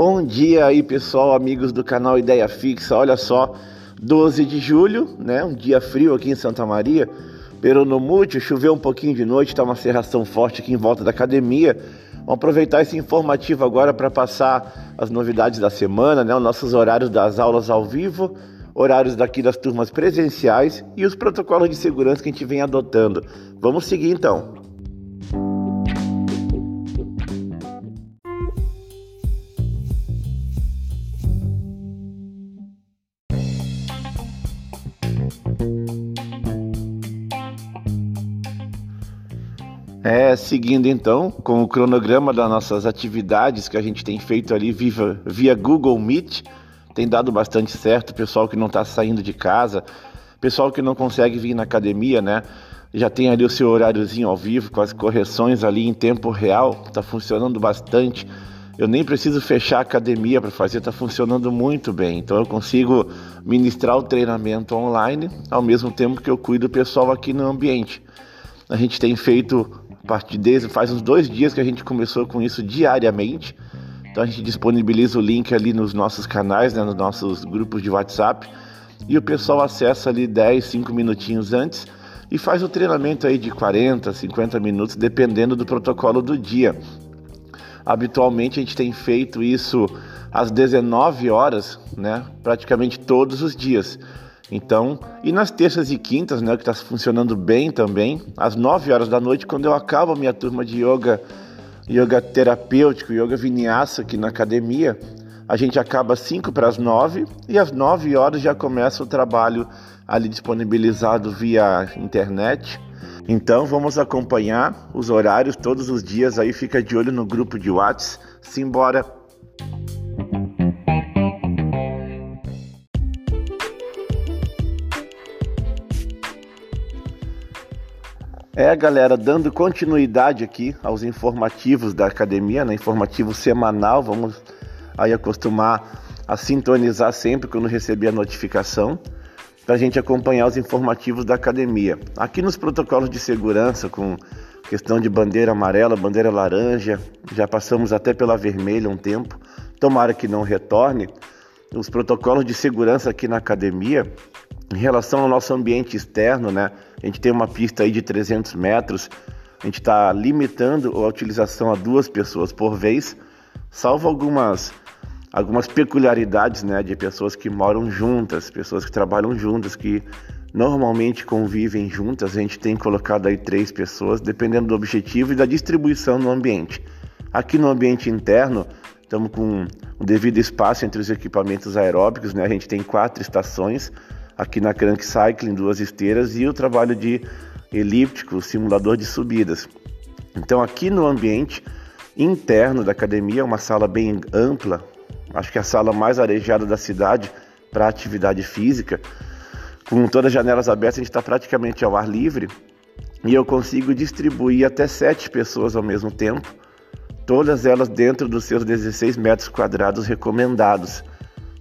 Bom dia aí, pessoal, amigos do canal Ideia Fixa. Olha só, 12 de julho, né? Um dia frio aqui em Santa Maria. Peronomútil, choveu um pouquinho de noite, tá uma serração forte aqui em volta da academia. Vamos aproveitar esse informativo agora para passar as novidades da semana, né? Os nossos horários das aulas ao vivo, horários daqui das turmas presenciais e os protocolos de segurança que a gente vem adotando. Vamos seguir então. É, seguindo então com o cronograma das nossas atividades que a gente tem feito ali via, via Google Meet, tem dado bastante certo. Pessoal que não está saindo de casa, pessoal que não consegue vir na academia, né? Já tem ali o seu horáriozinho ao vivo com as correções ali em tempo real, está funcionando bastante. Eu nem preciso fechar a academia para fazer, está funcionando muito bem. Então eu consigo ministrar o treinamento online ao mesmo tempo que eu cuido do pessoal aqui no ambiente. A gente tem feito partir desde faz uns dois dias que a gente começou com isso diariamente. Então a gente disponibiliza o link ali nos nossos canais, né, nos nossos grupos de WhatsApp, e o pessoal acessa ali 10, 5 minutinhos antes e faz o treinamento aí de 40, 50 minutos, dependendo do protocolo do dia. Habitualmente a gente tem feito isso às 19 horas, né, praticamente todos os dias. Então, e nas terças e quintas, né, que está funcionando bem também, às 9 horas da noite, quando eu acabo a minha turma de yoga, yoga terapêutico, yoga vinyasa aqui na academia, a gente acaba 5 para as 9 e às 9 horas já começa o trabalho ali disponibilizado via internet. Então vamos acompanhar os horários todos os dias aí, fica de olho no grupo de WhatsApp. Simbora! É, galera, dando continuidade aqui aos informativos da academia, né? Informativo semanal, vamos aí acostumar a sintonizar sempre quando receber a notificação, para a gente acompanhar os informativos da academia. Aqui nos protocolos de segurança, com questão de bandeira amarela, bandeira laranja, já passamos até pela vermelha um tempo, tomara que não retorne. Os protocolos de segurança aqui na academia, em relação ao nosso ambiente externo, né? A gente tem uma pista aí de 300 metros, a gente está limitando a utilização a duas pessoas por vez, salvo algumas algumas peculiaridades, né, de pessoas que moram juntas, pessoas que trabalham juntas, que normalmente convivem juntas. A gente tem colocado aí três pessoas, dependendo do objetivo e da distribuição no ambiente. Aqui no ambiente interno, estamos com o devido espaço entre os equipamentos aeróbicos, né? A gente tem quatro estações aqui na Crank Cycling, duas esteiras e o trabalho de elíptico, simulador de subidas. Então, aqui no ambiente interno da academia, uma sala bem ampla, acho que é a sala mais arejada da cidade para atividade física, com todas as janelas abertas, a gente está praticamente ao ar livre e eu consigo distribuir até sete pessoas ao mesmo tempo, todas elas dentro dos seus 16 metros quadrados recomendados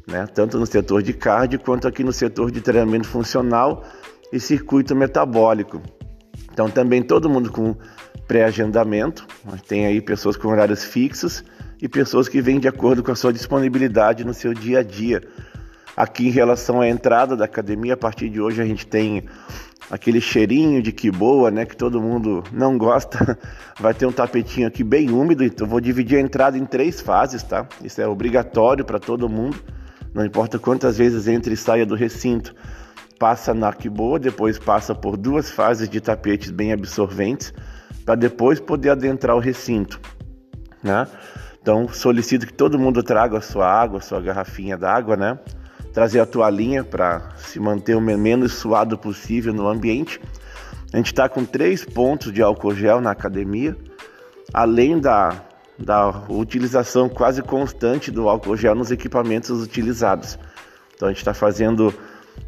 né? tanto no setor de cardio quanto aqui no setor de treinamento funcional e circuito metabólico. Então também todo mundo com pré-agendamento, tem aí pessoas com horários fixos e pessoas que vêm de acordo com a sua disponibilidade no seu dia a dia. Aqui em relação à entrada da academia, a partir de hoje a gente tem aquele cheirinho de que boa, né, que todo mundo não gosta. Vai ter um tapetinho aqui bem úmido, então vou dividir a entrada em três fases, tá? Isso é obrigatório para todo mundo. Não importa quantas vezes entre e saia do recinto, passa na boa, depois passa por duas fases de tapetes bem absorventes, para depois poder adentrar o recinto. Né? Então solicito que todo mundo traga a sua água, a sua garrafinha d'água, né? Trazer a toalhinha para se manter o menos suado possível no ambiente. A gente está com três pontos de álcool gel na academia, além da da utilização quase constante do álcool gel nos equipamentos utilizados. Então a gente está fazendo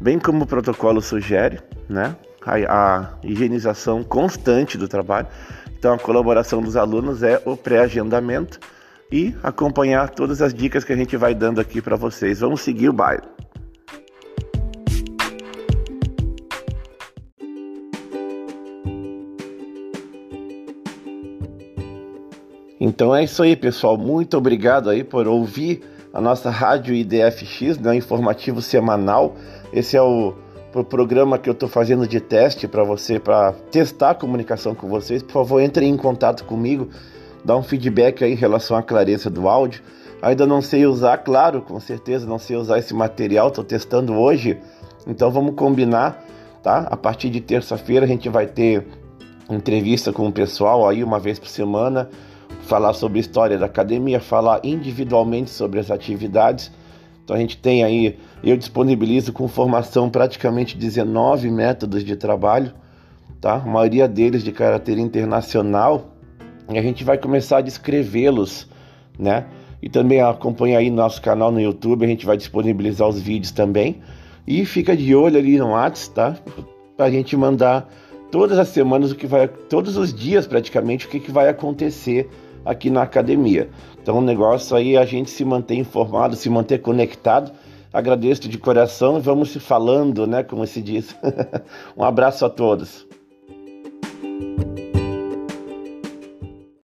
bem como o protocolo sugere, né? A, a, higienização constante do trabalho. Então a colaboração dos alunos é o pré-agendamento e acompanhar todas as dicas que a gente vai dando aqui para vocês. Vamos seguir o baile. Então é isso aí, pessoal. Muito obrigado aí por ouvir a nossa rádio IDFX, né, informativo semanal. Esse é o, o programa que eu estou fazendo de teste para você, para testar a comunicação com vocês. Por favor, entre em contato comigo, dá um feedback aí em relação à clareza do áudio. Ainda não sei usar, claro, com certeza não sei usar esse material, estou testando hoje. Então vamos combinar, tá? A partir de terça-feira a gente vai ter entrevista com o pessoal aí uma vez por semana falar sobre a história da academia, falar individualmente sobre as atividades. Então a gente tem aí, eu disponibilizo com formação praticamente 19 métodos de trabalho, tá? A maioria deles de caráter internacional, e a gente vai começar a descrevê-los, né? E também acompanha aí nosso canal no YouTube, a gente vai disponibilizar os vídeos também. E fica de olho ali no WhatsApp, tá? Pra gente mandar todas as semanas o que vai, todos os dias praticamente o que, que vai acontecer aqui na academia. Então o negócio aí é a gente se manter informado, se manter conectado. Agradeço de coração e vamos se falando, né, como se diz. um abraço a todos.